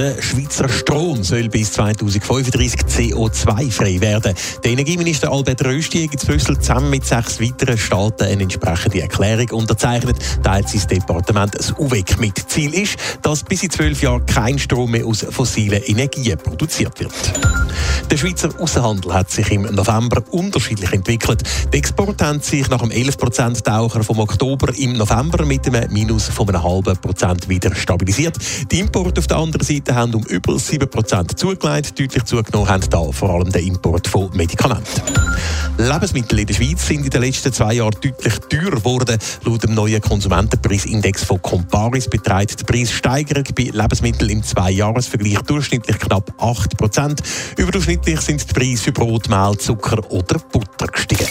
Der Schweizer Strom soll bis 2035 CO2-frei werden. Der Energieminister Albert Rösti hat in Brüssel zusammen mit sechs weiteren Staaten eine entsprechende Erklärung unterzeichnet, teilt sein Departement das UWEC mit. Ziel ist, dass bis in zwölf Jahren kein Strom mehr aus fossilen Energien produziert wird. Der Schweizer Außenhandel hat sich im November unterschiedlich entwickelt. Die Exporte haben sich nach dem 11% Taucher vom Oktober im November mit einem Minus von einem halben Prozent wieder stabilisiert. Die Importe auf der anderen Seite haben um über 7% zugelegt. Deutlich zugenommen haben da vor allem der Import von Medikamenten. Lebensmittel in der Schweiz sind in den letzten zwei Jahren deutlich teurer geworden. Laut dem neuen Konsumentenpreisindex von Comparis beträgt die Preissteigerung bei Lebensmitteln im Zweijahresvergleich durchschnittlich knapp 8%. Überdurchschnittlich sind die Preise für Brot, Mehl, Zucker oder Butter gestiegen.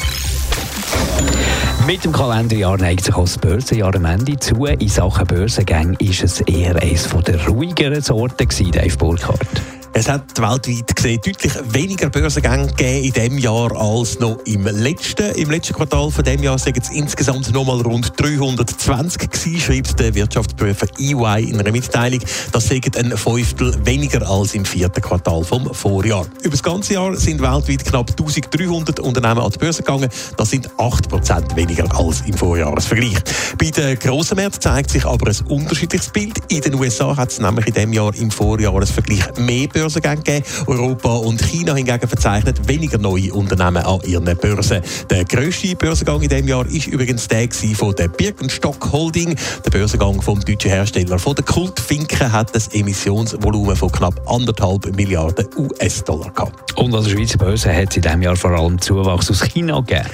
Mit dem Kalenderjahr neigt sich auch das Börsenjahr am Ende zu. In Sachen Börsengänge ist es eher eines der ruhigeren Sorten Dave Burkhardt. Es hat weltweit gesehen deutlich weniger Börsengänge gegeben in diesem Jahr als noch im letzten. Im letzten Quartal von dem Jahr sind es insgesamt noch mal rund 320 gewesen, schreibt der Wirtschaftsprüfer EY in einer Mitteilung. Das sind ein Fünftel weniger als im vierten Quartal vom Vorjahr. Über das ganze Jahr sind weltweit knapp 1300 Unternehmen an die Börse gegangen. Das sind 8% weniger als im Vorjahresvergleich. Bei den grossen Märkten zeigt sich aber ein unterschiedliches Bild. In den USA hat es nämlich in diesem Jahr im Vorjahresvergleich mehr Börsen gegeben. Europa und China hingegen verzeichnet weniger neue Unternehmen an ihren Börsen. Der grösste Börsengang in diesem Jahr ist übrigens der von der Birkenstock Holding. Der Börsengang vom deutschen Hersteller von der Kultfinken hat das Emissionsvolumen von knapp anderthalb Milliarden US-Dollar gehabt. Und an der Schweizer Börse hat es in diesem Jahr vor allem Zuwachs aus China gegeben.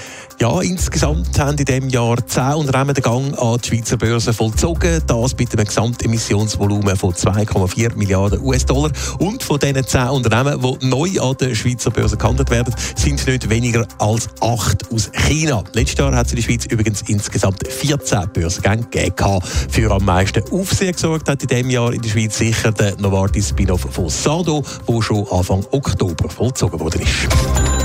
Ja, insgesamt haben in diesem Jahr zehn Unternehmen den Gang an die Schweizer Börse vollzogen. Das mit einem Gesamtemissionsvolumen von 2,4 Milliarden US-Dollar. Und von diesen zehn Unternehmen, die neu an der Schweizer Börse gehandelt werden, sind nicht weniger als acht aus China. Letztes Jahr hat es in der Schweiz übrigens insgesamt 14 Börsengänge gegeben. Für am meisten Aufsehen gesorgt hat in diesem Jahr in der Schweiz sicher der Novartis Spin-off von Sado, der schon Anfang Oktober vollzogen worden ist.